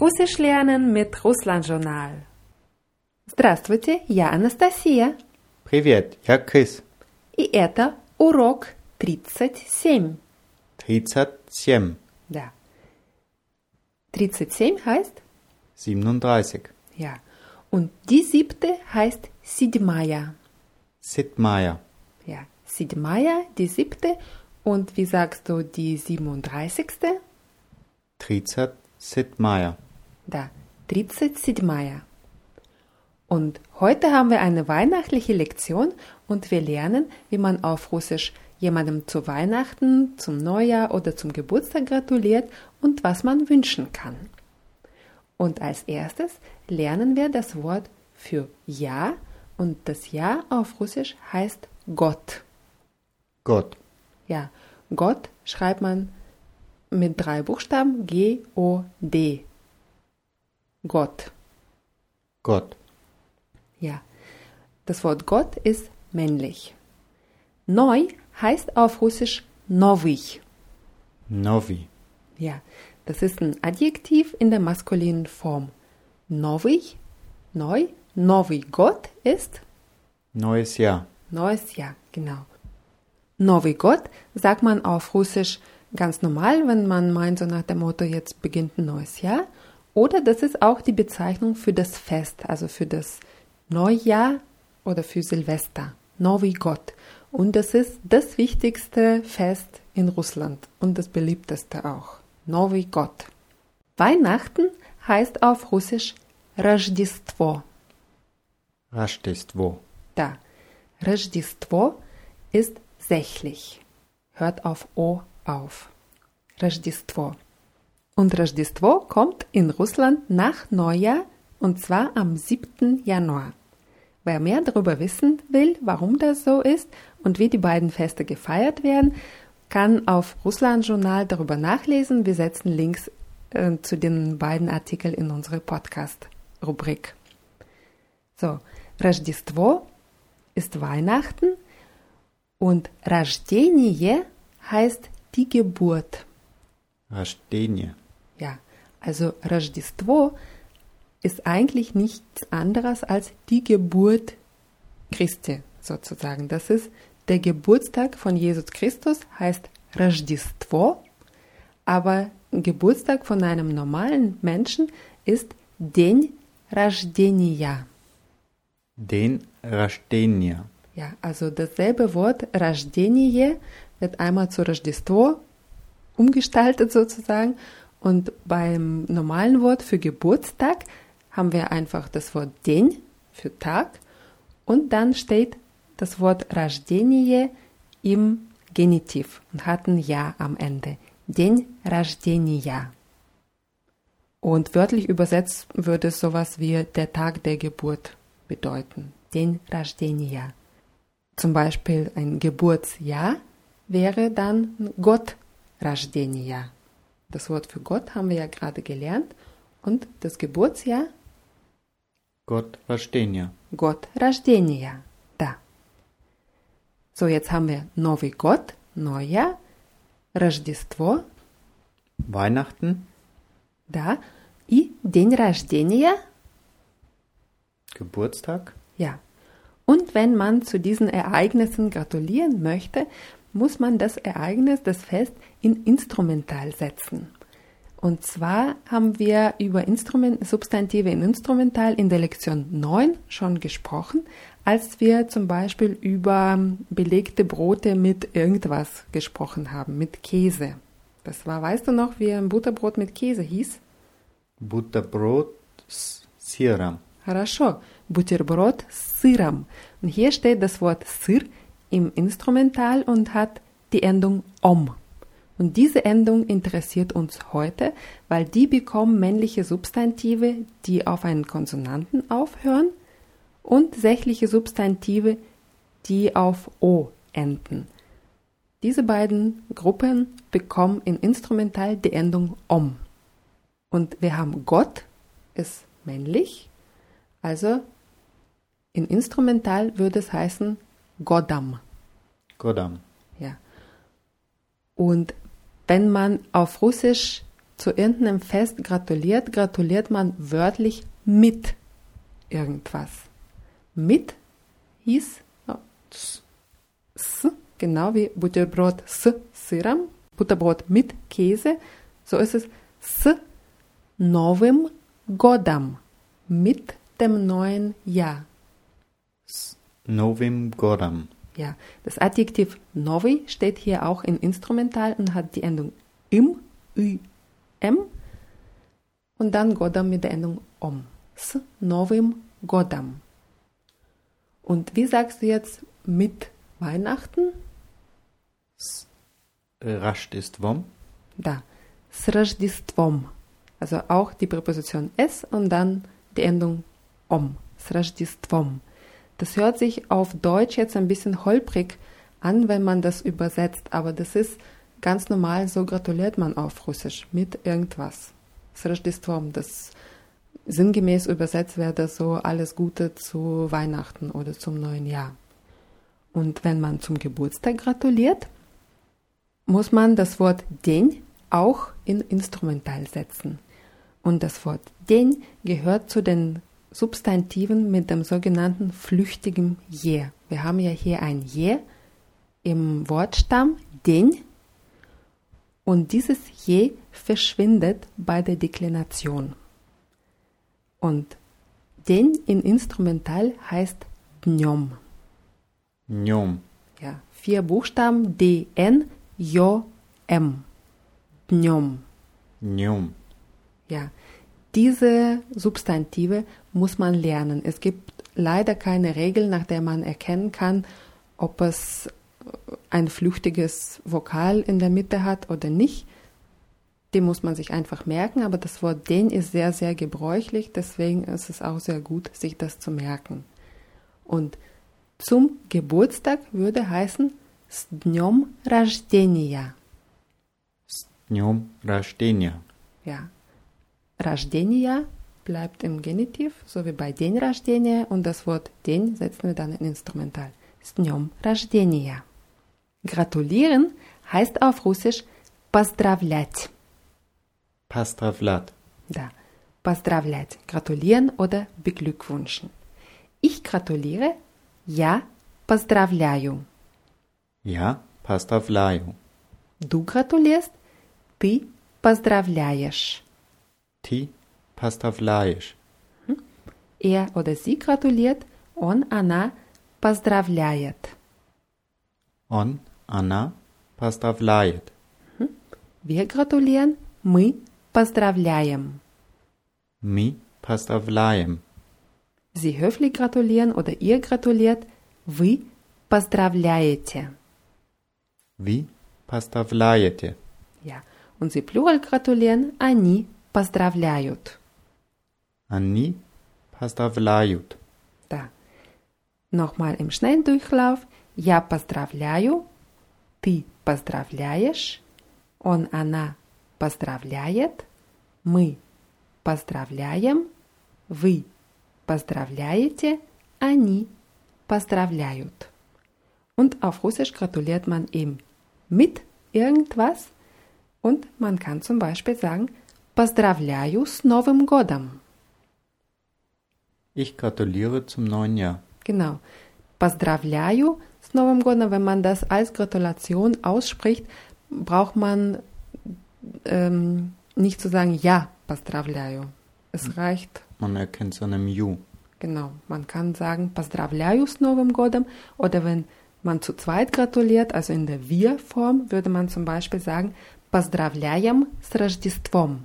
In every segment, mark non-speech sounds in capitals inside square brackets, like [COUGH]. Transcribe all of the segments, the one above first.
Russisch lernen mit Russland-Journal. Здравствуйте, я Анастасия. Привет, я Крис. И это урок 37. 37, Да. 37 heißt? 37. Ja. Und die siebte heißt Sidmaya. Sidmaya, Ja. Sidmaya, die siebte. Und wie sagst du die 37. 30 Sidmaya. Da, 37. Und heute haben wir eine weihnachtliche Lektion und wir lernen, wie man auf Russisch jemandem zu Weihnachten, zum Neujahr oder zum Geburtstag gratuliert und was man wünschen kann. Und als erstes lernen wir das Wort für Ja und das Ja auf Russisch heißt Gott. Gott, Ja, Gott schreibt man mit drei Buchstaben G-O-D. Gott. Gott, Ja, das Wort Gott ist männlich. Neu heißt auf Russisch Novy. Novi, Ja, das ist ein Adjektiv in der maskulinen Form. Novy, neu, Novy Gott ist neues Jahr. neues Jahr, genau. Novy Gott sagt man auf Russisch ganz normal, wenn man meint, so nach dem Motto, jetzt beginnt ein neues Jahr. Oder das ist auch die Bezeichnung für das Fest, also für das Neujahr oder für Silvester. Novy Gott. Und das ist das wichtigste Fest in Russland und das beliebteste auch. Novy Gott. Weihnachten heißt auf Russisch Рождество. Rождество, Da. Рождество ist sächlich. Hört auf O auf. Рождество. Und Рождество kommt in Russland nach Neujahr und zwar am 7. Januar. Wer mehr darüber wissen will, warum das so ist und wie die beiden Feste gefeiert werden, kann auf Russland Journal darüber nachlesen. Wir setzen Links äh, zu den beiden Artikeln in unsere Podcast-Rubrik. So, Рождество ist Weihnachten und Рождение heißt die Geburt. Rождение, Ja, also Рождество ist eigentlich nichts anderes als die Geburt Christi sozusagen. Das ist der Geburtstag von Jesus Christus, heißt Рождество, aber Geburtstag von einem normalen Menschen ist День рождения. den Rождения, Ja, also dasselbe Wort Рождение wird einmal zu Рождество umgestaltet sozusagen und beim normalen Wort für Geburtstag haben wir einfach das Wort День für Tag und dann steht das Wort Рождение im Genitiv und hat ein Ja am Ende. День рождения. Und wörtlich übersetzt würde es sowas wie der Tag der Geburt bedeuten. День рождения. Zum Beispiel ein Geburtsjahr wäre dann Gott рождения. Das Wort für Gott haben wir ja gerade gelernt. Und das Geburtsjahr Gott Rождения, Gott рождения. Da. So, jetzt haben wir Новый год, Neujahr, Рождество, Weihnachten, да, и день рождения, Geburtstag, Ja. Und wenn man zu diesen Ereignissen gratulieren möchte, muss man das Ereignis, das Fest, in Instrumental setzen. Und zwar haben wir über Instrument, Substantive in Instrumental in der Lektion 9 schon gesprochen, als wir zum Beispiel über belegte Brote mit irgendwas gesprochen haben, mit Käse. Das war, weißt du noch, wie ein Butterbrot mit Käse hieß? Butterbrot с сыром, Хорошо. Бутерброд с сыром. Und hier steht das Wort Sir im Instrumental und hat die Endung om. Und diese Endung interessiert uns heute, weil die bekommen männliche Substantive, die auf einen Konsonanten aufhören und sächliche Substantive, die auf o enden. Diese beiden Gruppen bekommen in Instrumental die Endung om. Und wir haben Gott ist männlich, also in Instrumental würde es heißen Godam. Godam, Ja. Und wenn man auf Russisch zu irgendeinem Fest gratuliert, gratuliert man wörtlich mit irgendwas. Mit hieß oh, s, s, genau wie Butterbrot s Syrem, Butterbrot mit Käse, so ist es s Novim Godam, mit dem neuen Jahr. Novim Godam. Ja, das Adjektiv novi steht hier auch in Instrumental und hat die Endung im, ü, m und dann Godam mit der Endung om. S novim Godam. Und wie sagst du jetzt mit Weihnachten? Rождеством. Da, с Рождеством. Also auch die Präposition s und dann die Endung om. S Рождеством. Das hört sich auf Deutsch jetzt ein bisschen holprig an, wenn man das übersetzt, aber das ist ganz normal, so gratuliert man auf Russisch mit irgendwas. S Рождеством, das sinngemäß übersetzt wäre das so alles Gute zu Weihnachten oder zum neuen Jahr. Und wenn man zum Geburtstag gratuliert, muss man das Wort den auch in Instrumental setzen. Und das Wort den gehört zu den Substantiven mit dem sogenannten flüchtigen je. Wir haben ja hier ein je im Wortstamm den und dieses je verschwindet bei der Deklination. Und den in Instrumental heißt dnjom. Dnjom. Ja, vier Buchstaben D, N, J, M. Dnjom. Dnjom. Ja, diese Substantive muss man lernen. Es gibt leider keine Regel, nach der man erkennen kann, ob es ein flüchtiges Vokal in der Mitte hat oder nicht. Den muss man sich einfach merken, aber das Wort den ist sehr, sehr gebräuchlich, deswegen ist es auch sehr gut, sich das zu merken. Und zum Geburtstag würde heißen с днем рождения. Днем рождения. Ja. Рождения bleibt im Genitiv, so wie bei den рождения, und das Wort den setzen wir dann in Instrumental. С днем рождения. Gratulieren heißt auf Russisch поздравлять. Поздравлять. Da, поздравлять, gratulieren oder beglückwünschen. Ich gratuliere, я поздравляю. Я поздравляю. Du gratulierst, ты поздравляешь. Ты поздравляешь. Er oder sie gratuliert, он, она поздравляет. Он, она поздравляет. Wir gratulieren, мы поздравляем. Мы поздравляем. Sie höflich gratulieren oder ihr gratuliert, вы поздравляете. Вы поздравляете. Ja. Und sie plural gratulieren, они поздравляют. Они поздравляют. Da. Nochmal im Schnelldurchlauf. Я поздравляю, ты поздравляешь, он, она поздравляет, мы поздравляем, вы поздравляете, они поздравляют. Und auf Russisch gratuliert man eben mit irgendwas und man kann zum Beispiel sagen Поздравляю с Новым годом. Ich gratuliere zum neuen Jahr. Genau. Поздравляю с Новым годом. Wenn man das als Gratulation ausspricht, braucht man ähm, nicht zu sagen Ja, поздравляю. Es reicht, Man erkennt es an einem Ju. genau. Man kann sagen Поздравляю с Новым годом oder wenn man zu zweit gratuliert, also in der Wir-Form, würde man zum Beispiel sagen Поздравляем с Рождеством.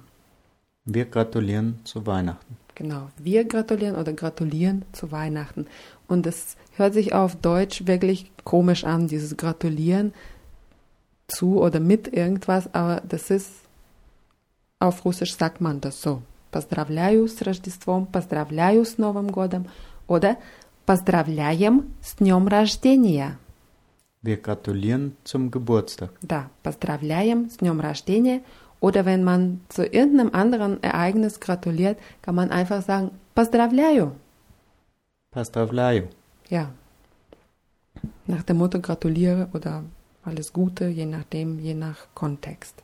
Wir gratulieren zu Weihnachten. Genau, wir gratulieren oder gratulieren zu Weihnachten. Und es hört sich auf Deutsch wirklich komisch an, dieses Gratulieren zu oder mit irgendwas, aber das ist, auf Russisch sagt man das so. Поздравляю с Рождеством, поздравляю с Новым годом oder поздравляем с днем рождения. Wir gratulieren zum Geburtstag. Да, поздравляем с днем рождения. Oder wenn man zu irgendeinem anderen Ereignis gratuliert, kann man einfach sagen, поздравляю. Поздравляю. Ja. Nach dem Motto gratuliere oder alles Gute, je nachdem, je nach Kontext.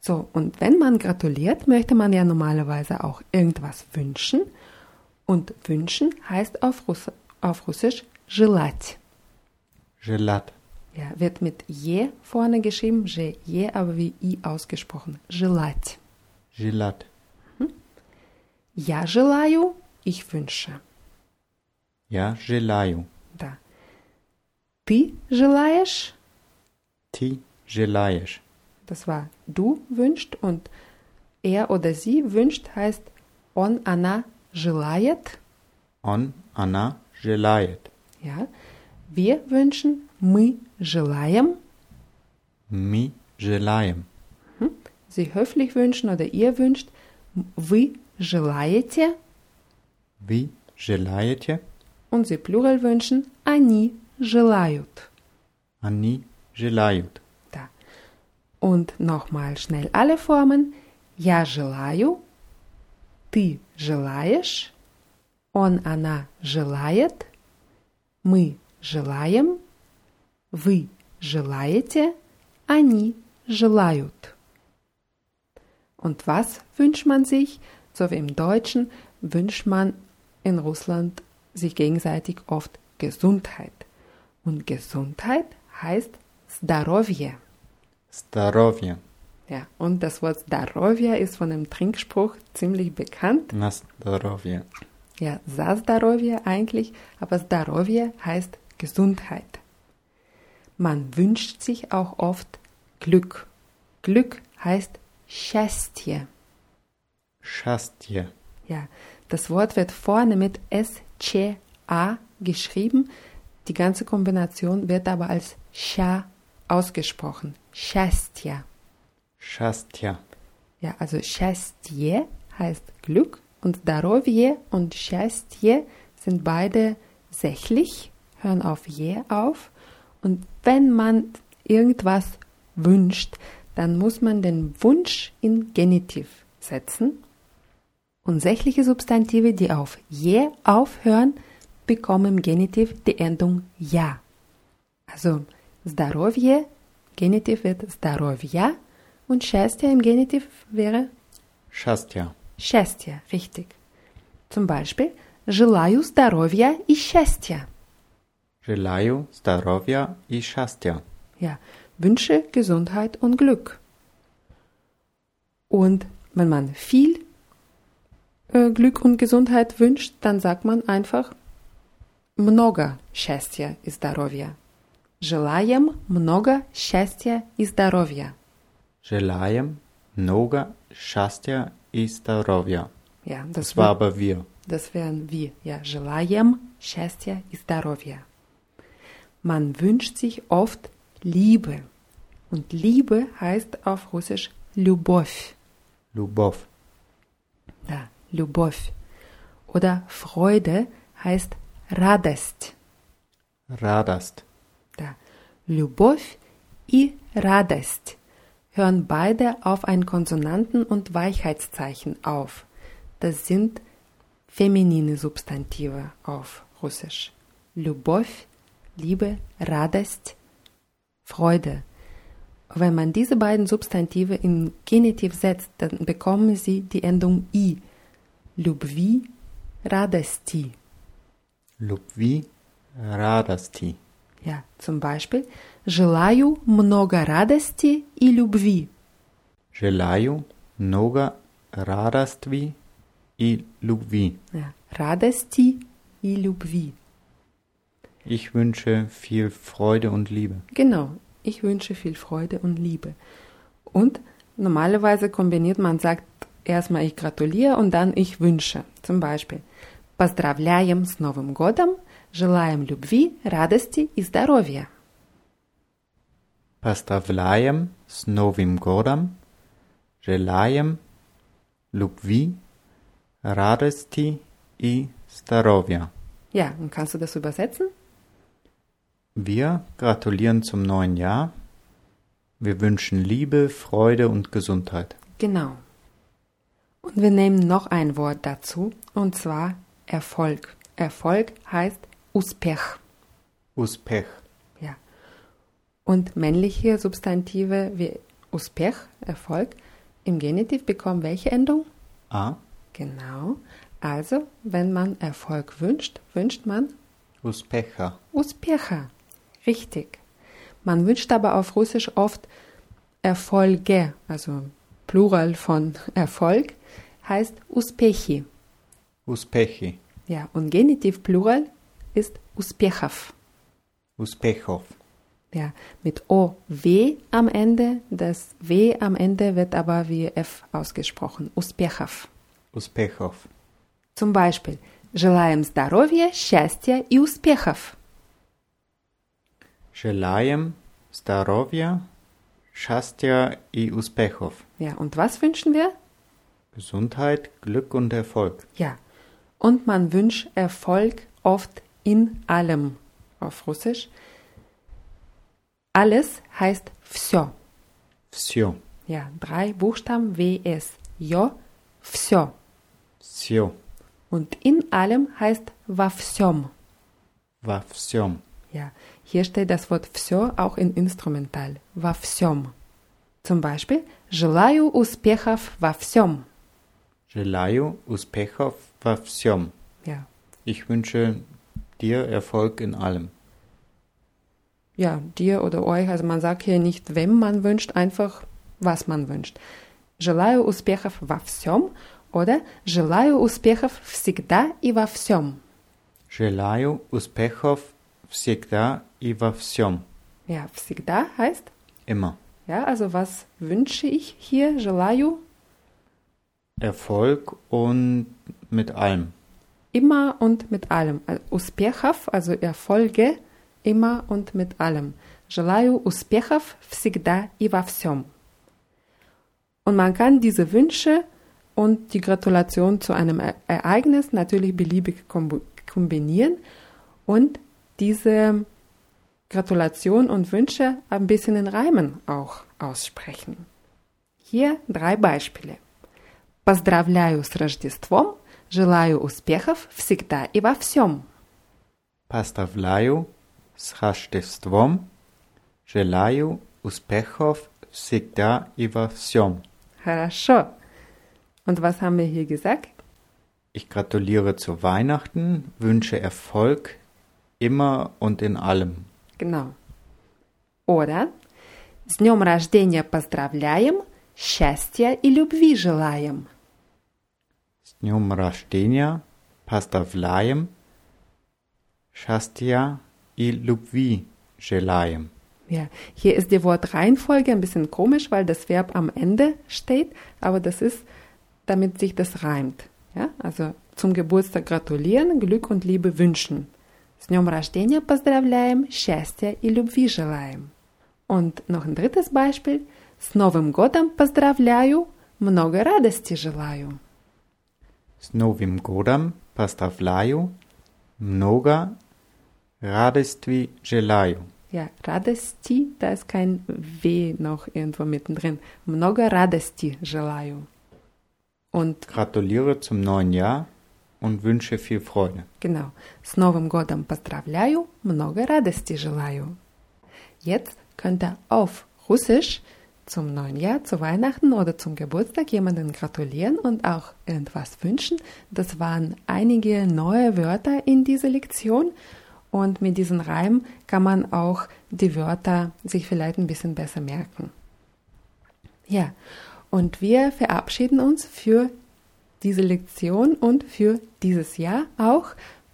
So, und wenn man gratuliert, möchte man ja normalerweise auch irgendwas wünschen. Und wünschen heißt auf, Russ auf Russisch желать. Gelat. Ja, wird mit je vorne geschrieben, je, je, aber wie i ausgesprochen. Желать. Gelat. Я желаю, ich wünsche. Я желаю. Да. Ты желаешь, Ти желаешь. das war du wünscht und er oder sie wünscht heißt он, она желает. Он, она желает. Ja. Wir wünschen, мы желаем. Мы желаем. Sie höflich wünschen oder ihr wünscht, вы желаете. Вы желаете. Und sie plural wünschen, они желают. Они желают. Da. Und nochmal schnell alle Formen. Я желаю, ты желаешь, он, она желает, мы желаем, вы желаете, они желают. Und was wünscht man sich? So wie im Deutschen wünscht man in Russland sich gegenseitig oft Gesundheit. Und Gesundheit heißt Здоровье. Здоровье. Ja, und das Wort Здоровье ist von dem Trinkspruch ziemlich bekannt. На здоровье. Ja, за здоровье eigentlich, aber Здоровье heißt Gesundheit. Man wünscht sich auch oft Glück. Glück heißt Schästje. Schästje. Ja, das Wort wird vorne mit S-C-A geschrieben. Die ganze Kombination wird aber als Scha ausgesprochen. Schästje. Schästje. Ja, also Schästje heißt Glück und Darovje und Schästje sind beide sächlich, hören auf je auf Und wenn man irgendwas wünscht, dann muss man den Wunsch in Genitiv setzen. Und sächliche Substantive, die auf je aufhören, bekommen im Genitiv die Endung ja. Also Здоровье, Genitiv wird Здоровья und Счастье im Genitiv wäre Счастье. Счастье, richtig. Zum Beispiel Желаю здоровья и счастья. Желаю здоровья и счастья. Ja, wünsche Gesundheit und Glück. Und wenn man viel äh, Glück und Gesundheit wünscht, dann sagt man einfach много счастья и здоровья. Желаем много счастья и здоровья. Желаем много счастья и здоровья. Ja, das, Das war wär- aber wir. das wären wir. Ja, желаем счастья и здоровья. Man wünscht sich oft Liebe. Und Liebe heißt auf Russisch Любовь. Любовь. Ja, Любовь. Oder Freude heißt Радость. Радость. Da. Любовь и Радость hören beide auf ein Konsonanten- und Weichheitszeichen auf. Das sind feminine Substantive auf Russisch. Любовь, Liebe, Радость, Freude. Wenn man diese beiden Substantive in Genitiv setzt, dann bekommen sie die Endung i. Любви, радости. Любви, радости. Ja, zum Beispiel желаю много радости и любви. Желаю много радости и любви. Ja, радости и любви. Ich wünsche viel Freude und Liebe. Genau, ich wünsche viel Freude und Liebe. Und normalerweise kombiniert man sagt erstmal ich gratuliere und dann ich wünsche. Zum Beispiel Поздравляем с Новым годом, желаем любви, радости и здоровья. Поздравляем с Новым годом. Желаем любви, радости и здоровья. Ja, und kannst du das übersetzen? Wir gratulieren zum neuen Jahr. Wir wünschen Liebe, Freude und Gesundheit. Genau. Und wir nehmen noch ein Wort dazu, und zwar Erfolg. Erfolg heißt Uspech. Uspech. Ja. Und männliche Substantive wie Uspech, Erfolg, Im Genitiv bekommt welche Endung? A. Genau. Also, wenn man Erfolg wünscht, wünscht man Uspecha. Uspecha Richtig. Man wünscht aber auf Russisch oft Erfolge, also Plural von [LAUGHS] Erfolg, heißt Uspechi. Uspechi. Ja, und Genitiv Plural ist Uspechov. Uspechov. Ja, mit O, W am Ende. Das W am Ende wird aber wie F ausgesprochen. Успехов. Успехов. Zum Beispiel, желаем здоровья, счастья и успехов. Желаем здоровья, счастья и успехов. Ja, und was wünschen wir? Gesundheit, Glück und Erfolg. Ja, und man wünscht Erfolg oft in allem auf Russisch. Alles heißt все. Все. Ja, drei Buchstaben W, S, J, все. Все. Und in allem heißt во всем. Во всем. Ja, hier steht das Wort все auch in Instrumental. Во всем. Zum Beispiel, желаю успехов во всем. Желаю успехов во всем. Ja, Ich wünsche dir Erfolg in allem. ja, dir oder euch. Also man sagt hier nicht, wem man wünscht, einfach was man wünscht. Желаю успехов во всем oder желаю успехов всегда и во всем. Желаю успехов всегда и во всем. Ja, всегда heißt, Immer. ja, also was wünsche ich hier? Желаю Erfolg und mit allem. immer und mit allem. Also успехов, also Erfolge, immer und mit allem. Желаю успехов всегда и во всем. Und man kann diese Wünsche und die Gratulation zu einem E- Ereignis natürlich beliebig kombu- kombinieren und diese Gratulation und Wünsche ein bisschen in Reimen auch aussprechen. Hier drei Beispiele. Поздравляю с Рождеством, желаю успехов всегда и во всем. Поздравляю с Рождеством. Желаю успехов всегда и во всем. Хорошо. Und was haben wir hier gesagt? Ich gratuliere zu Weihnachten, wünsche Erfolg immer und in allem. Genau. Oder с днем рождения поздравляем, счастья и любви желаем. С днем рождения поздравляем, счастья и любви желаем. Ja, hier ist die Wortreihenfolge ein bisschen komisch, weil das Verb am Ende steht, aber das ist, damit sich das reimt. Ja, also zum Geburtstag gratulieren, Glück und Liebe wünschen. С днем рождения поздравляем, счастья и любви желаем. Und noch ein drittes Beispiel. С Новым годом поздравляю, много радости желаю. С Новым годом поздравляю, много радости желаю. Ja, радости, da ist kein W noch irgendwo mittendrin. Много радости желаю. Und Gratuliere zum neuen Jahr und wünsche viel Freude. Genau. С Новым годом поздравляю, много радости желаю. Jetzt könnt ihr auf Russisch zum neuen Jahr, zu Weihnachten oder zum Geburtstag jemanden gratulieren und auch irgendwas wünschen. Das waren einige neue Wörter in dieser Lektion und mit diesem Reim kann man auch die Wörter sich vielleicht ein bisschen besser merken. Ja, und wir verabschieden uns für diese Lektion und für dieses Jahr auch.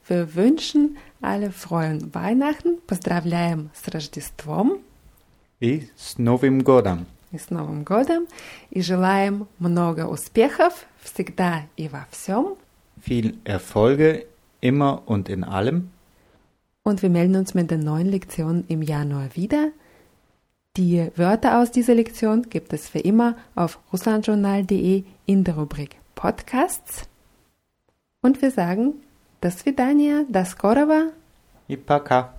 Wir wünschen alle frohen Weihnachten. Поздравляем с Рождеством И с Новым годом! и с Новым годом. И желаем много успехов всегда и во всем. Viel Erfolge immer und in allem. Und wir melden uns mit den neuen Lektionen im Januar wieder. Die Wörter aus dieser Lektion gibt es für immer auf russlandjournal.de in der Rubrik Podcasts. Und wir sagen, до свидания, до скорого. И пока!